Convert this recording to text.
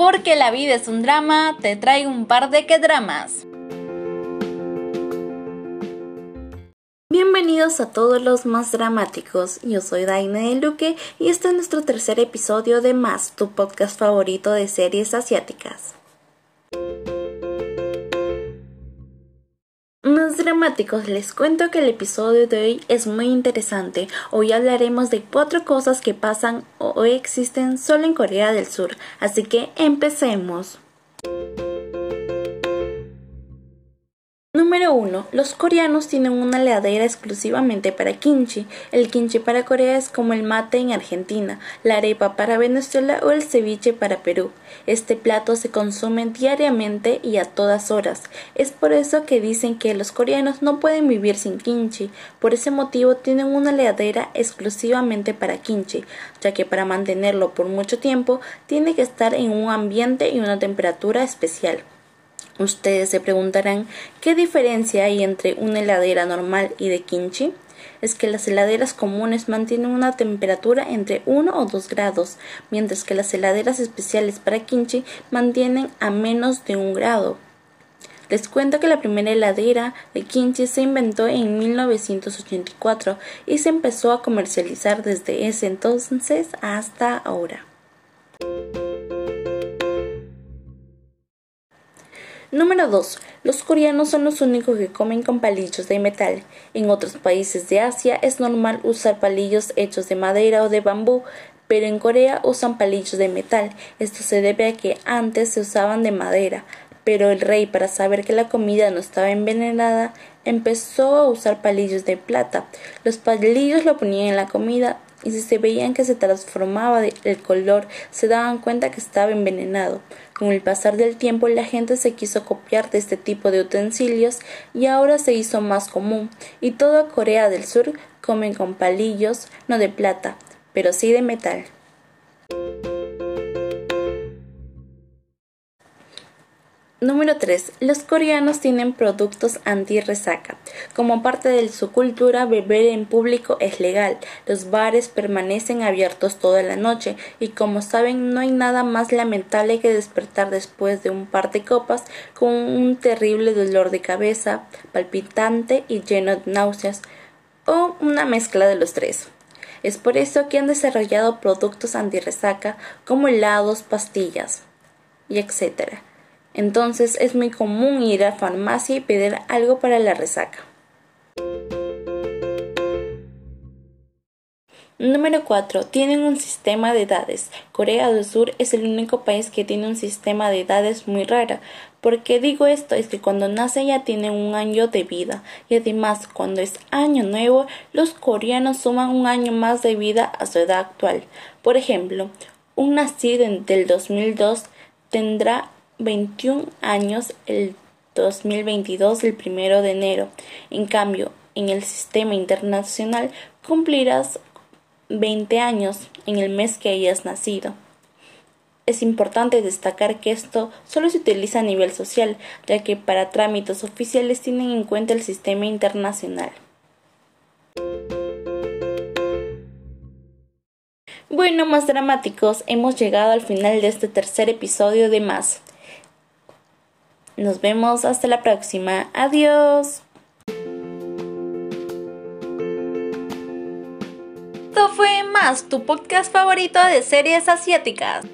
Porque la vida es un drama, te traigo un par de que dramas. Bienvenidos a todos los más dramáticos. Yo soy Daina de Luque y este es nuestro tercer episodio de Más, tu podcast favorito de series asiáticas. Dramáticos, les cuento que el episodio de hoy es muy interesante. Hoy hablaremos de cuatro cosas que pasan o existen solo en Corea del Sur, así que empecemos. Número 1. Los coreanos tienen una heladera exclusivamente para kimchi. El kimchi para Corea es como el mate en Argentina, la arepa para Venezuela o el ceviche para Perú. Este plato se consume diariamente y a todas horas. Es por eso que dicen que los coreanos no pueden vivir sin kimchi. Por ese motivo tienen una heladera exclusivamente para kimchi, ya que para mantenerlo por mucho tiempo tiene que estar en un ambiente y una temperatura especial. Ustedes se preguntarán qué diferencia hay entre una heladera normal y de kimchi. Es que las heladeras comunes mantienen una temperatura entre 1 o 2 grados, mientras que las heladeras especiales para kimchi mantienen a menos de 1 grado. Les cuento que la primera heladera de kimchi se inventó en 1984 y se empezó a comercializar desde ese entonces hasta ahora. Número 2. Los coreanos son los únicos que comen con palillos de metal. En otros países de Asia es normal usar palillos hechos de madera o de bambú, pero en Corea usan palillos de metal. Esto se debe a que antes se usaban de madera, pero el rey, para saber que la comida no estaba envenenada, empezó a usar palillos de plata. Los palillos lo ponían en la comida y si se veían que se transformaba el color, se daban cuenta que estaba envenenado. Con el pasar del tiempo la gente se quiso copiar de este tipo de utensilios y ahora se hizo más común, y toda Corea del Sur comen con palillos, no de plata, pero sí de metal. Número 3. Los coreanos tienen productos anti-resaca. Como parte de su cultura, beber en público es legal. Los bares permanecen abiertos toda la noche y como saben no hay nada más lamentable que despertar después de un par de copas con un terrible dolor de cabeza, palpitante y lleno de náuseas o una mezcla de los tres. Es por eso que han desarrollado productos anti-resaca como helados, pastillas y etcétera entonces es muy común ir a farmacia y pedir algo para la resaca. Número 4. Tienen un sistema de edades. Corea del Sur es el único país que tiene un sistema de edades muy rara. ¿Por qué digo esto? Es que cuando nace ya tienen un año de vida y además cuando es año nuevo los coreanos suman un año más de vida a su edad actual. Por ejemplo, un nacido del 2002 tendrá 21 años el 2022 el primero de enero. En cambio, en el sistema internacional cumplirás 20 años en el mes que hayas nacido. Es importante destacar que esto solo se utiliza a nivel social, ya que para trámites oficiales tienen en cuenta el sistema internacional. Bueno, más dramáticos, hemos llegado al final de este tercer episodio de Más. Nos vemos hasta la próxima. Adiós. Esto fue más tu podcast favorito de series asiáticas.